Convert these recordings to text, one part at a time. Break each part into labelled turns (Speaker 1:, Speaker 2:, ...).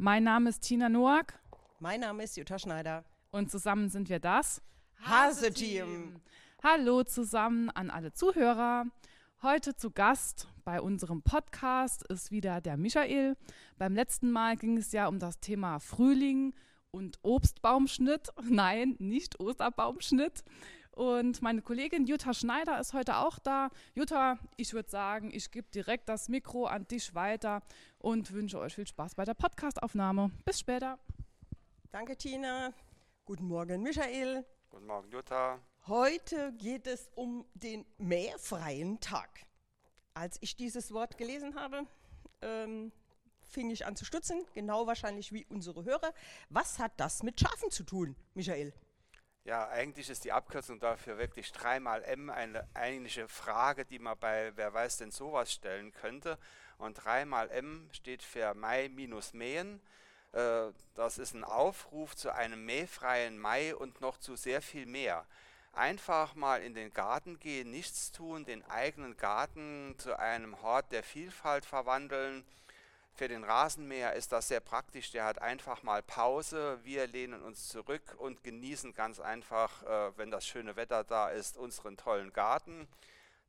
Speaker 1: Mein Name ist Tina Noack
Speaker 2: Mein Name ist Jutta Schneider.
Speaker 1: und zusammen sind wir das
Speaker 2: Hase-Team.
Speaker 1: Hallo zusammen an alle Zuhörer. Heute zu Gast bei unserem Podcast ist wieder der Michael. Beim letzten Mal ging es ja um das Thema Frühling und Obstbaumschnitt. Nein, nicht Osterbaumschnitt. Und meine Kollegin Jutta Schneider ist heute auch da. Jutta, ich würde sagen, ich gebe direkt das Mikro an dich weiter und wünsche euch viel Spaß bei der Podcastaufnahme. Bis später.
Speaker 2: Danke, Tina. Guten Morgen, Michael.
Speaker 3: Guten Morgen, Jutta.
Speaker 2: Heute geht es um den mähfreien Tag. Als ich dieses Wort gelesen habe, ähm, fing ich an zu stutzen, genau wahrscheinlich wie unsere Hörer. Was hat das mit Schafen zu tun, Michael?
Speaker 3: Ja, eigentlich ist die Abkürzung dafür wirklich dreimal M eine eigentliche Frage, die man bei Wer weiß denn sowas stellen könnte. Und dreimal M steht für Mai minus Mähen. Äh, Das ist ein Aufruf zu einem mähfreien Mai und noch zu sehr viel mehr. Einfach mal in den Garten gehen, nichts tun, den eigenen Garten zu einem Hort der Vielfalt verwandeln. Für den Rasenmäher ist das sehr praktisch. Der hat einfach mal Pause. Wir lehnen uns zurück und genießen ganz einfach, äh, wenn das schöne Wetter da ist, unseren tollen Garten.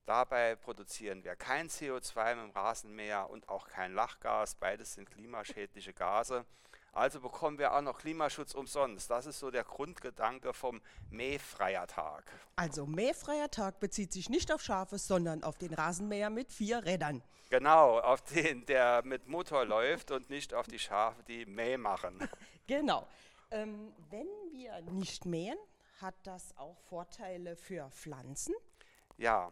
Speaker 3: Dabei produzieren wir kein CO2 mit dem Rasenmäher und auch kein Lachgas. Beides sind klimaschädliche Gase. Also bekommen wir auch noch Klimaschutz umsonst. Das ist so der Grundgedanke vom Mähfreier Tag.
Speaker 2: Also mähfreier Tag bezieht sich nicht auf Schafe, sondern auf den Rasenmäher mit vier Rädern.
Speaker 3: Genau, auf den, der mit Motor läuft und nicht auf die Schafe, die Mäh machen.
Speaker 2: Genau. Ähm, wenn wir nicht mähen, hat das auch Vorteile für Pflanzen.
Speaker 3: Ja,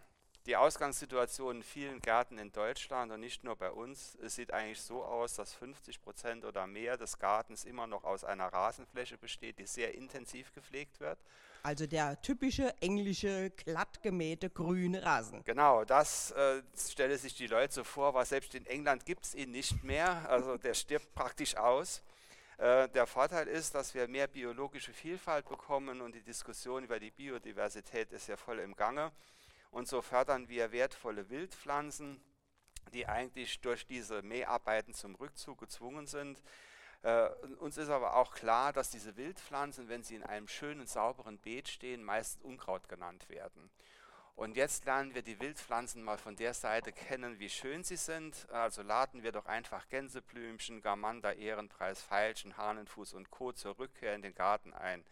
Speaker 3: die Ausgangssituation in vielen Gärten in Deutschland und nicht nur bei uns, sieht eigentlich so aus, dass 50 Prozent oder mehr des Gartens immer noch aus einer Rasenfläche besteht, die sehr intensiv gepflegt wird.
Speaker 2: Also der typische englische, glatt gemähte grüne Rasen.
Speaker 3: Genau, das äh, stelle sich die Leute so vor, weil selbst in England gibt es ihn nicht mehr, also der stirbt praktisch aus. Äh, der Vorteil ist, dass wir mehr biologische Vielfalt bekommen und die Diskussion über die Biodiversität ist ja voll im Gange. Und so fördern wir wertvolle Wildpflanzen, die eigentlich durch diese Mäharbeiten zum Rückzug gezwungen sind. Äh, uns ist aber auch klar, dass diese Wildpflanzen, wenn sie in einem schönen, sauberen Beet stehen, meist Unkraut genannt werden. Und jetzt lernen wir die Wildpflanzen mal von der Seite kennen, wie schön sie sind. Also laden wir doch einfach Gänseblümchen, Gamander, Ehrenpreis, Veilchen, Hahnenfuß und Co. zur Rückkehr in den Garten ein.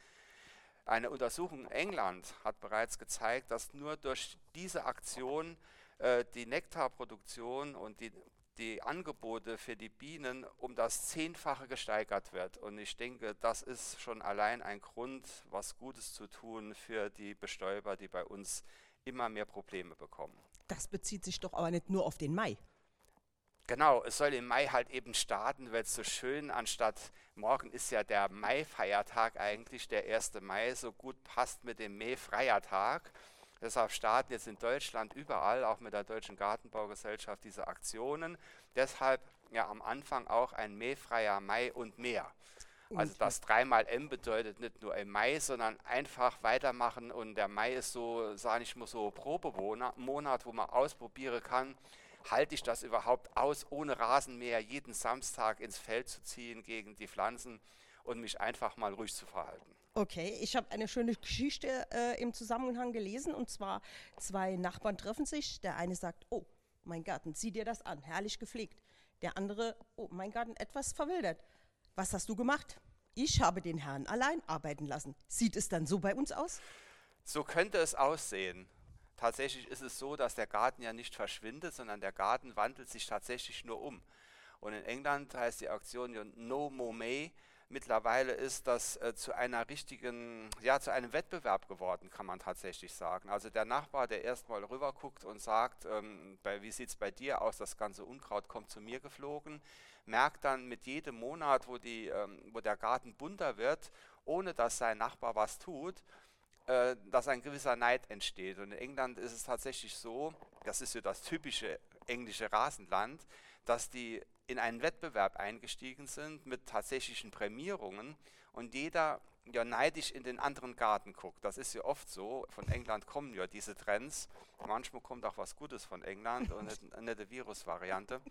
Speaker 3: Eine Untersuchung in England hat bereits gezeigt, dass nur durch diese Aktion äh, die Nektarproduktion und die, die Angebote für die Bienen um das Zehnfache gesteigert wird. Und ich denke, das ist schon allein ein Grund, was Gutes zu tun für die Bestäuber, die bei uns immer mehr Probleme bekommen.
Speaker 2: Das bezieht sich doch aber nicht nur auf den Mai.
Speaker 3: Genau, es soll im Mai halt eben starten, weil es so schön anstatt morgen ist ja der Mai-Feiertag eigentlich, der 1. Mai, so gut passt mit dem Mai-Freiertag. Deshalb starten jetzt in Deutschland überall, auch mit der Deutschen Gartenbaugesellschaft, diese Aktionen. Deshalb ja am Anfang auch ein mähfreier Mai und mehr. Also das dreimal M bedeutet nicht nur im Mai, sondern einfach weitermachen. Und der Mai ist so, sage ich mal, so Probemonat, wo man ausprobieren kann, halte ich das überhaupt aus, ohne Rasenmäher jeden Samstag ins Feld zu ziehen gegen die Pflanzen und mich einfach mal ruhig zu verhalten.
Speaker 2: Okay, ich habe eine schöne Geschichte äh, im Zusammenhang gelesen und zwar zwei Nachbarn treffen sich. Der eine sagt, oh, mein Garten, sieh dir das an, herrlich gepflegt. Der andere, oh, mein Garten etwas verwildert. Was hast du gemacht? Ich habe den Herrn allein arbeiten lassen. Sieht es dann so bei uns aus?
Speaker 3: So könnte es aussehen. Tatsächlich ist es so, dass der Garten ja nicht verschwindet, sondern der Garten wandelt sich tatsächlich nur um. Und in England heißt die Auktion ja No More May. Mittlerweile ist das äh, zu einer richtigen, ja, zu einem Wettbewerb geworden, kann man tatsächlich sagen. Also der Nachbar, der erstmal rüber guckt und sagt, ähm, bei, wie sieht es bei dir aus, das ganze Unkraut kommt zu mir geflogen, merkt dann mit jedem Monat, wo, die, ähm, wo der Garten bunter wird, ohne dass sein Nachbar was tut, äh, dass ein gewisser Neid entsteht. Und in England ist es tatsächlich so, das ist so das typische englische Rasenland, dass die in einen Wettbewerb eingestiegen sind mit tatsächlichen Prämierungen und jeder ja neidisch in den anderen Garten guckt. Das ist ja oft so. Von England kommen ja diese Trends. Manchmal kommt auch was Gutes von England und nicht eine Virusvariante.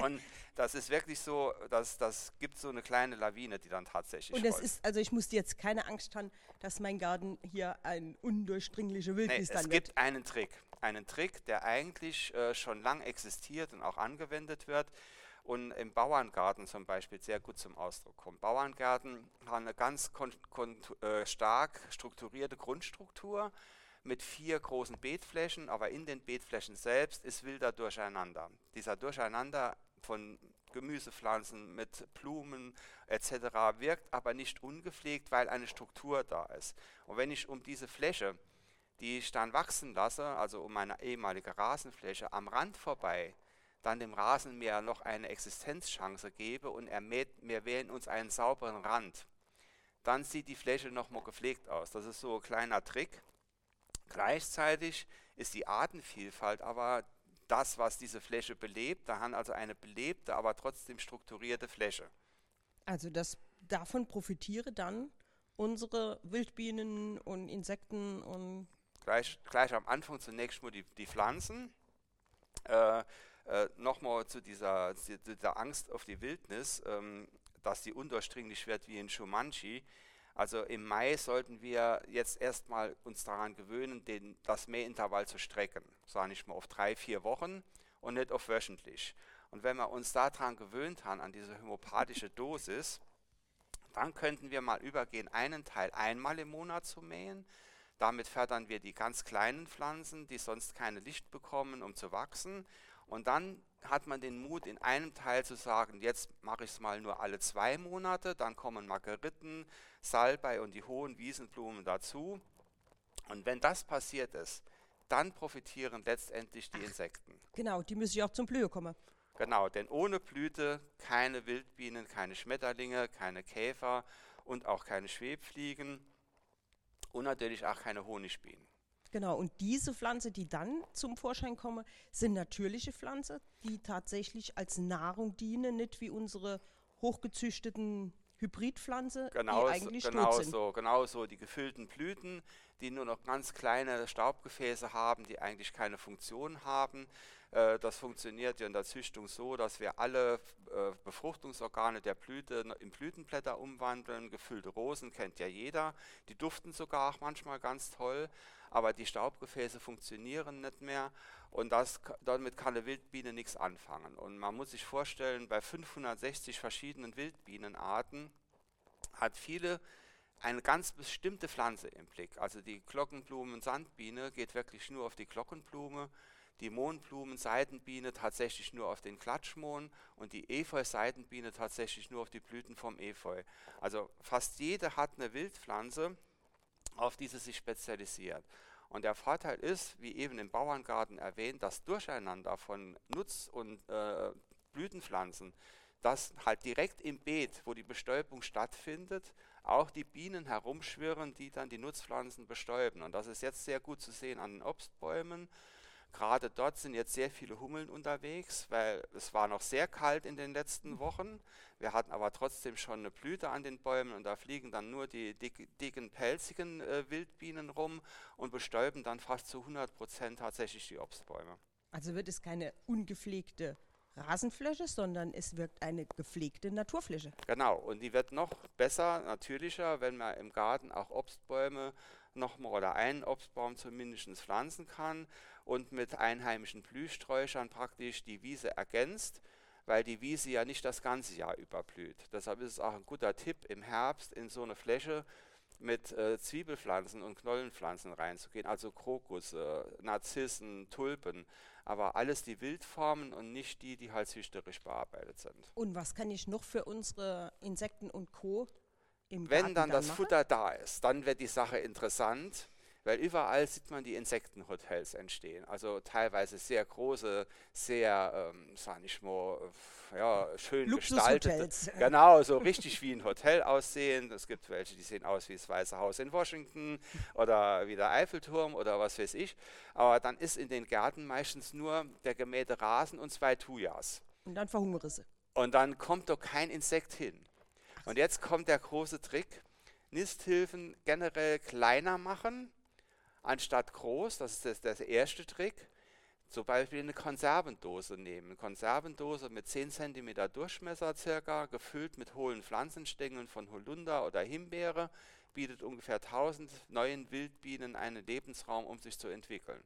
Speaker 3: Und das ist wirklich so, dass das gibt so eine kleine Lawine, die dann tatsächlich.
Speaker 2: Und es
Speaker 3: rollt.
Speaker 2: ist, also ich musste jetzt keine Angst haben, dass mein Garten hier ein undurchdringliche
Speaker 3: Nee,
Speaker 2: Wildnis
Speaker 3: es
Speaker 2: dann wird.
Speaker 3: gibt einen Trick. Einen Trick, der eigentlich äh, schon lang existiert und auch angewendet wird und im Bauerngarten zum Beispiel sehr gut zum Ausdruck kommt. Bauerngärten haben eine ganz äh, stark strukturierte Grundstruktur mit vier großen Beetflächen, aber in den Beetflächen selbst ist wilder Durcheinander. Dieser Durcheinander von Gemüsepflanzen mit Blumen etc. wirkt aber nicht ungepflegt, weil eine Struktur da ist. Und wenn ich um diese Fläche die ich dann wachsen lasse, also um meine ehemalige Rasenfläche am Rand vorbei, dann dem Rasenmäher noch eine Existenzchance gebe und er mäht, wir wählen uns einen sauberen Rand, dann sieht die Fläche nochmal gepflegt aus. Das ist so ein kleiner Trick. Gleichzeitig ist die Artenvielfalt aber das, was diese Fläche belebt. Da haben also eine belebte, aber trotzdem strukturierte Fläche.
Speaker 2: Also das, davon profitiere dann unsere Wildbienen und Insekten und
Speaker 3: gleich, gleich am Anfang zunächst mal die, die Pflanzen. Äh, äh, Nochmal zu dieser, zu dieser Angst auf die Wildnis, ähm, dass die undurchdringlich wird wie in Shumanji. Also im Mai sollten wir jetzt erstmal uns daran gewöhnen, den, das Mähintervall zu strecken. Sage ich mal auf drei, vier Wochen und nicht auf wöchentlich. Und wenn wir uns daran gewöhnt haben, an diese homöopathische Dosis, dann könnten wir mal übergehen, einen Teil einmal im Monat zu mähen. Damit fördern wir die ganz kleinen Pflanzen, die sonst keine Licht bekommen, um zu wachsen. Und dann hat man den Mut, in einem Teil zu sagen, jetzt mache ich es mal nur alle zwei Monate, dann kommen Margeriten, Salbei und die hohen Wiesenblumen dazu. Und wenn das passiert ist, dann profitieren letztendlich die Insekten.
Speaker 2: genau, die müssen ja auch zum Blühen kommen.
Speaker 3: Genau, denn ohne Blüte keine Wildbienen, keine Schmetterlinge, keine Käfer und auch keine Schwebfliegen und natürlich auch keine Honigbienen.
Speaker 2: Genau, und diese Pflanze, die dann zum Vorschein kommen, sind natürliche Pflanzen, die tatsächlich als Nahrung dienen, nicht wie unsere hochgezüchteten Hybridpflanzen,
Speaker 3: Genau,
Speaker 2: die eigentlich
Speaker 3: so, genau
Speaker 2: sind.
Speaker 3: so, genau so die gefüllten Blüten, die nur noch ganz kleine Staubgefäße haben, die eigentlich keine Funktion haben. Äh, das funktioniert ja in der Züchtung so, dass wir alle äh, Befruchtungsorgane der Blüte in Blütenblätter umwandeln. Gefüllte Rosen kennt ja jeder. Die duften sogar auch manchmal ganz toll, aber die Staubgefäße funktionieren nicht mehr und das, damit kann eine Wildbiene nichts anfangen. Und man muss sich vorstellen, bei 560 verschiedenen Wildbienenarten hat viele eine ganz bestimmte Pflanze im Blick. Also die Glockenblumen-Sandbiene geht wirklich nur auf die Glockenblume, die Mohnblumen-Seidenbiene tatsächlich nur auf den Klatschmohn und die Efeu-Seidenbiene tatsächlich nur auf die Blüten vom Efeu. Also fast jede hat eine Wildpflanze, auf die sie sich spezialisiert. Und der Vorteil ist, wie eben im Bauerngarten erwähnt, das Durcheinander von Nutz- und äh, Blütenpflanzen, dass halt direkt im Beet, wo die Bestäubung stattfindet, auch die Bienen herumschwirren, die dann die Nutzpflanzen bestäuben. Und das ist jetzt sehr gut zu sehen an den Obstbäumen. Gerade dort sind jetzt sehr viele Hummeln unterwegs, weil es war noch sehr kalt in den letzten Wochen. Wir hatten aber trotzdem schon eine Blüte an den Bäumen und da fliegen dann nur die dick, dicken, pelzigen äh, Wildbienen rum und bestäuben dann fast zu 100 Prozent tatsächlich die Obstbäume.
Speaker 2: Also wird es keine ungepflegte Rasenfläche, sondern es wirkt eine gepflegte Naturfläche.
Speaker 3: Genau, und die wird noch besser, natürlicher, wenn man im Garten auch Obstbäume nochmal oder einen Obstbaum zumindest pflanzen kann und mit einheimischen Blühsträuchern praktisch die Wiese ergänzt, weil die Wiese ja nicht das ganze Jahr überblüht. Deshalb ist es auch ein guter Tipp, im Herbst in so eine Fläche mit äh, Zwiebelpflanzen und Knollenpflanzen reinzugehen, also Krokusse, Narzissen, Tulpen, aber alles die Wildformen und nicht die, die halt züchterisch bearbeitet sind.
Speaker 2: Und was kann ich noch für unsere Insekten und Co. im
Speaker 3: Wenn
Speaker 2: Garten
Speaker 3: dann das
Speaker 2: machen?
Speaker 3: Futter da ist, dann wird die Sache interessant, weil überall sieht man die Insektenhotels entstehen. Also teilweise sehr große, sehr, ähm, sag ich mal, ja, schön gestaltete. Genau, so richtig wie ein Hotel aussehen. Es gibt welche, die sehen aus wie das Weiße Haus in Washington oder wie der Eiffelturm oder was weiß ich. Aber dann ist in den Gärten meistens nur der gemähte Rasen und zwei Thujas.
Speaker 2: Und dann verhungere sie.
Speaker 3: Und dann kommt doch kein Insekt hin. Und jetzt kommt der große Trick. Nisthilfen generell kleiner machen, anstatt groß. Das ist der erste Trick. zum Beispiel eine Konservendose nehmen. Eine Konservendose mit 10 cm Durchmesser circa, gefüllt mit hohlen Pflanzenstängeln von Holunder oder Himbeere, bietet ungefähr 1000 neuen Wildbienen einen Lebensraum, um sich zu entwickeln.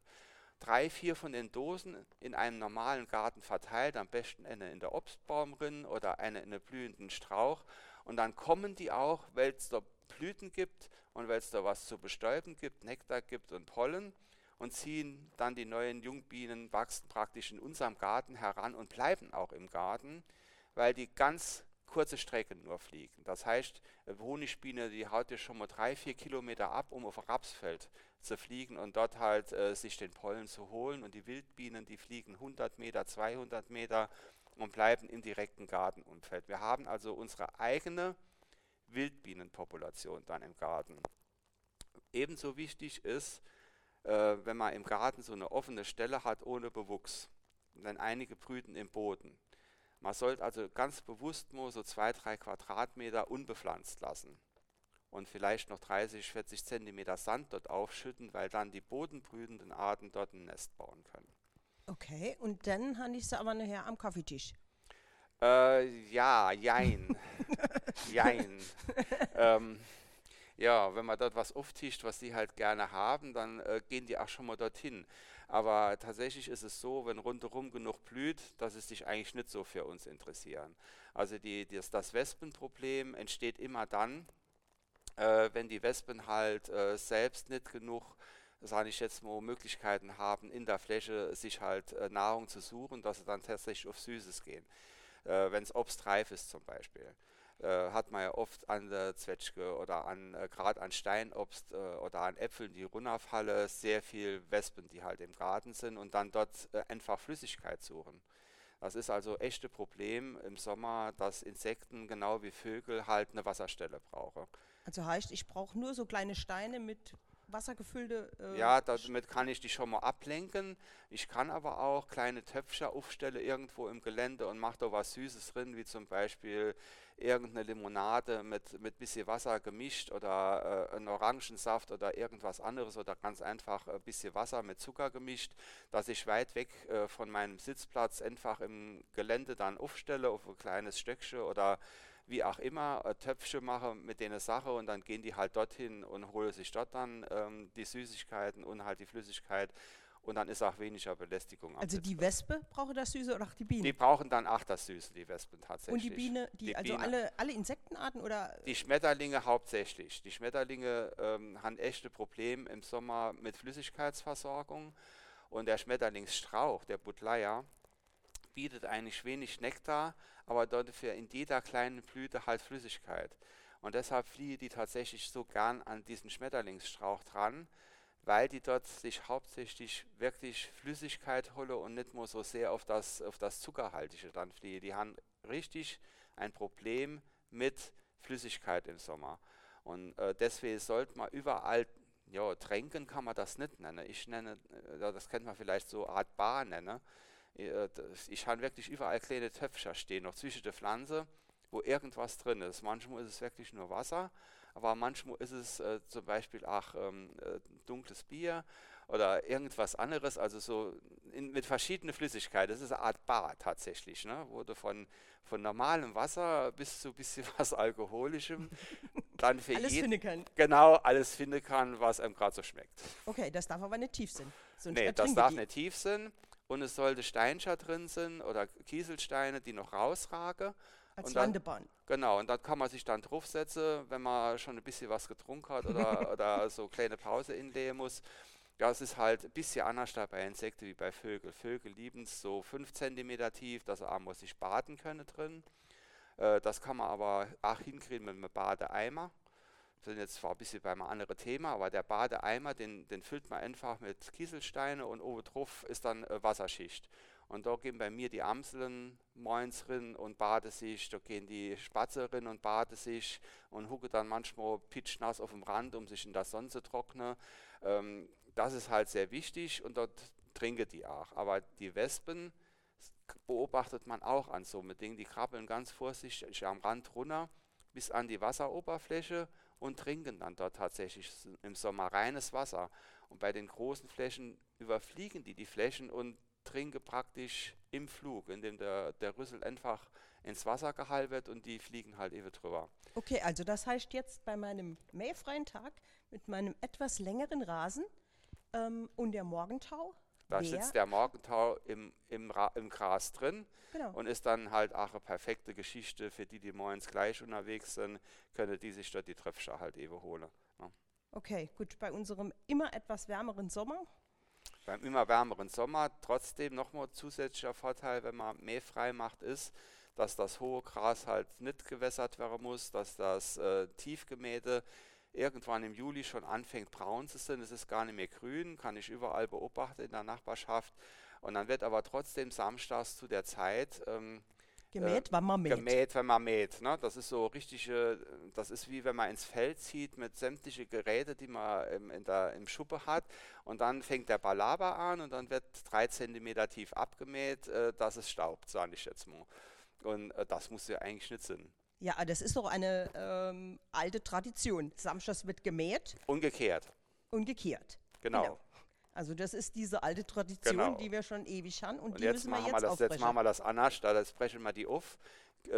Speaker 3: Drei, vier von den Dosen in einem normalen Garten verteilt, am besten eine in der Obstbaumrinne oder eine in einem blühenden Strauch. Und dann kommen die auch, es da Blüten gibt und weil es da was zu bestäuben gibt, Nektar gibt und Pollen und ziehen dann die neuen Jungbienen, wachsen praktisch in unserem Garten heran und bleiben auch im Garten, weil die ganz kurze Strecken nur fliegen. Das heißt, Honigbiene, die haut ja schon mal drei, vier Kilometer ab, um auf Rapsfeld zu fliegen und dort halt äh, sich den Pollen zu holen. Und die Wildbienen, die fliegen 100 Meter, 200 Meter und bleiben im direkten Gartenumfeld. Wir haben also unsere eigene Wildbienenpopulation dann im Garten. Ebenso wichtig ist, äh, wenn man im Garten so eine offene Stelle hat ohne Bewuchs. Denn einige brüten im Boden. Man sollte also ganz bewusst nur so zwei, drei Quadratmeter unbepflanzt lassen und vielleicht noch 30, 40 Zentimeter Sand dort aufschütten, weil dann die bodenbrütenden Arten dort ein Nest bauen können.
Speaker 2: Okay, und dann habe ich sie aber nachher am Kaffeetisch.
Speaker 3: Äh, ja, jein. jein. ähm, ja, wenn man dort was auftischt, was die halt gerne haben, dann äh, gehen die auch schon mal dorthin. Aber tatsächlich ist es so, wenn rundherum genug blüht, dass es sich eigentlich nicht so für uns interessieren. Also die, das, das Wespenproblem entsteht immer dann, äh, wenn die Wespen halt äh, selbst nicht genug sage ich jetzt mal, Möglichkeiten haben, in der Fläche sich halt äh, Nahrung zu suchen, dass sie dann tatsächlich auf Süßes gehen. Äh, wenn es obstreif ist zum Beispiel. Äh, hat man ja oft an der Zwetschge oder an äh, gerade an Steinobst äh, oder an Äpfeln, die runterfallen, sehr viel Wespen, die halt im Garten sind und dann dort äh, einfach Flüssigkeit suchen. Das ist also echte Problem im Sommer, dass Insekten genau wie Vögel halt eine Wasserstelle brauchen.
Speaker 2: Also heißt, ich brauche nur so kleine Steine mit wassergefüllte.
Speaker 3: Äh, ja, damit kann ich die schon mal ablenken. Ich kann aber auch kleine Töpfchen aufstellen irgendwo im Gelände und mache da was Süßes drin, wie zum Beispiel irgendeine Limonade mit, mit bisschen Wasser gemischt oder äh, einen Orangensaft oder irgendwas anderes oder ganz einfach ein bisschen Wasser mit Zucker gemischt, dass ich weit weg äh, von meinem Sitzplatz einfach im Gelände dann aufstelle auf ein kleines Stöckchen oder wie auch immer, äh, Töpfchen mache mit denen Sache und dann gehen die halt dorthin und holen sich dort dann ähm, die Süßigkeiten und halt die Flüssigkeit und dann ist auch weniger Belästigung.
Speaker 2: Also die Wespe braucht das Süße oder auch die Biene?
Speaker 3: Die brauchen dann auch das Süße, die Wespen tatsächlich.
Speaker 2: Und die Biene, die, die also Biene, alle, alle Insektenarten oder?
Speaker 3: Die Schmetterlinge hauptsächlich. Die Schmetterlinge ähm, haben echte Probleme im Sommer mit Flüssigkeitsversorgung und der Schmetterlingsstrauch, der Butleia, bietet eigentlich wenig Nektar, aber dafür in jeder kleinen Blüte halt Flüssigkeit. Und deshalb fliehen die tatsächlich so gern an diesen Schmetterlingsstrauch dran, weil die dort sich hauptsächlich wirklich Flüssigkeit holen und nicht nur so sehr auf das, auf das Zuckerhaltige dann fliehen. Die haben richtig ein Problem mit Flüssigkeit im Sommer. Und äh, deswegen sollte man überall, ja, tränken kann man das nicht nennen. Ich nenne, äh, das kennt man vielleicht so Art Bar nennen. Äh, ich habe wirklich überall kleine Töpfchen stehen, noch zwischen der Pflanze, wo irgendwas drin ist. Manchmal ist es wirklich nur Wasser, aber manchmal ist es äh, zum Beispiel auch ähm, äh, dunkles Bier oder irgendwas anderes, also so in, mit verschiedenen Flüssigkeiten. Das ist eine Art Bar tatsächlich, ne? wo du von, von normalem Wasser bis zu ein bisschen was Alkoholischem dann für
Speaker 2: alles jeden, finden kann.
Speaker 3: Genau, alles finden kann, was einem gerade so schmeckt.
Speaker 2: Okay, das darf aber nicht tief sein.
Speaker 3: Sonst nee, das darf die. nicht tief sein und es sollte Steinscher drin sein oder Kieselsteine, die noch rausragen.
Speaker 2: Als und dann, Landebahn.
Speaker 3: Genau, und da kann man sich dann draufsetzen, wenn man schon ein bisschen was getrunken hat oder, oder so kleine Pause inlegen muss. Ja, es ist halt ein bisschen anders da bei Insekten wie bei Vögeln. Vögel lieben es so 5 cm tief, dass sie auch sich baden können drin. Äh, das kann man aber auch hinkriegen mit einem Badeeimer. Sind jetzt zwar ein bisschen bei einem anderen Thema, aber der Badeeimer, den, den füllt man einfach mit Kieselsteine und oben drauf ist dann äh, Wasserschicht. Und da gehen bei mir die Amseln moins rein und baden sich, da gehen die Spatze rein und baden sich und hucke dann manchmal pitschnass auf dem Rand, um sich in der Sonne zu trocknen. Ähm, das ist halt sehr wichtig und dort trinken die auch. Aber die Wespen beobachtet man auch an so einem Ding, die krabbeln ganz vorsichtig am Rand runter bis an die Wasseroberfläche und trinken dann dort tatsächlich im Sommer reines Wasser. Und bei den großen Flächen überfliegen die die Flächen und trinke praktisch im Flug, indem der, der Rüssel einfach ins Wasser gehalten wird und die fliegen halt eben drüber.
Speaker 2: Okay, also das heißt jetzt bei meinem mähfreien Tag mit meinem etwas längeren Rasen ähm, und der Morgentau.
Speaker 3: Da
Speaker 2: wär-
Speaker 3: sitzt der Morgentau im, im, Ra im Gras drin
Speaker 2: Genau.
Speaker 3: und ist dann halt auch eine perfekte Geschichte für die, die morgens gleich unterwegs sind, können die sich dort die Tröpfchen halt eben holen. Ja.
Speaker 2: Okay, gut. Bei unserem immer etwas wärmeren Sommer.
Speaker 3: Beim immer wärmeren Sommer trotzdem nochmal zusätzlicher Vorteil, wenn man mähfrei macht, ist, dass das hohe Gras halt nicht gewässert werden muss, dass das äh, tiefgemähte irgendwann im Juli schon anfängt braun zu sein. Es ist gar nicht mehr grün, kann ich überall beobachten in der Nachbarschaft. Und dann wird aber trotzdem samstags zu der Zeit ähm,
Speaker 2: Gemäht, wann man mäht.
Speaker 3: gemäht, wenn man mäht. Ne? Das ist so richtige, das ist wie wenn man ins Feld zieht mit sämtlichen Geräte, die man im, der, im Schuppe hat. Und dann fängt der Balaber an und dann wird drei Zentimeter tief abgemäht, äh, dass es staubt, sage ich jetzt mal. Und äh, das muss ja eigentlich nicht sein.
Speaker 2: Ja, das ist doch eine ähm, alte Tradition. Samstags wird gemäht
Speaker 3: Umgekehrt,
Speaker 2: und gekehrt.
Speaker 3: genau.
Speaker 2: Also das ist diese alte Tradition,
Speaker 3: Genau.
Speaker 2: die wir schon ewig haben und,
Speaker 3: Und
Speaker 2: die
Speaker 3: jetzt
Speaker 2: müssen wir
Speaker 3: machen,
Speaker 2: jetzt
Speaker 3: wir das, jetzt machen wir das anders, da das brechen wir die auf,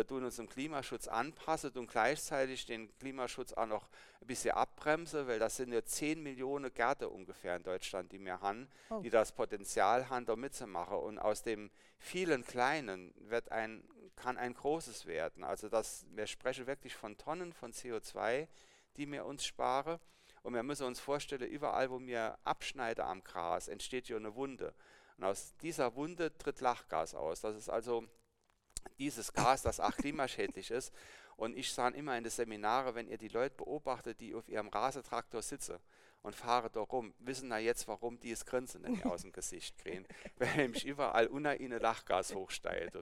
Speaker 3: tun uns dem Klimaschutz anpassen und gleichzeitig den Klimaschutz auch noch ein bisschen abbremsen, weil das sind ja 10 Millionen Gärte ungefähr in Deutschland, die wir haben,
Speaker 2: Oh.
Speaker 3: die das Potenzial haben, da mitzumachen. Und aus dem vielen Kleinen wird ein, kann ein großes werden. Also das, wir sprechen wirklich von Tonnen von CO2, die wir uns sparen. Und wir müssen uns vorstellen, überall, wo wir abschneiden am Gras, entsteht ja eine Wunde. Und aus dieser Wunde tritt Lachgas aus. Das ist also dieses Gas, das auch klimaschädlich ist. Und ich sage immer in den Seminare, wenn ihr die Leute beobachtet, die auf ihrem Rasetraktor sitzen und fahren da rum, wissen da jetzt, warum die es Grinsen denn aus dem Gesicht kriegen. Weil nämlich überall unter ihnen Lachgas hochsteigt.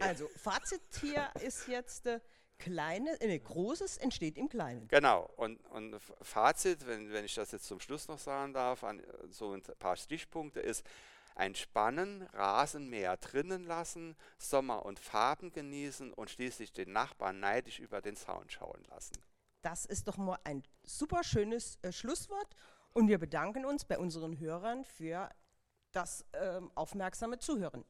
Speaker 2: Also Fazit hier ist jetzt äh, kleine, äh, großes entsteht im Kleinen.
Speaker 3: Genau, und, und Fazit, wenn, wenn ich das jetzt zum Schluss noch sagen darf, an, äh, so ein paar Stichpunkte ist, entspannen, Rasenmäher drinnen lassen, Sommer und Farben genießen und schließlich den Nachbarn neidisch über den Zaun schauen lassen.
Speaker 2: Das ist doch mal ein super schönes äh, Schlusswort und wir bedanken uns bei unseren Hörern für das ähm, aufmerksame Zuhören.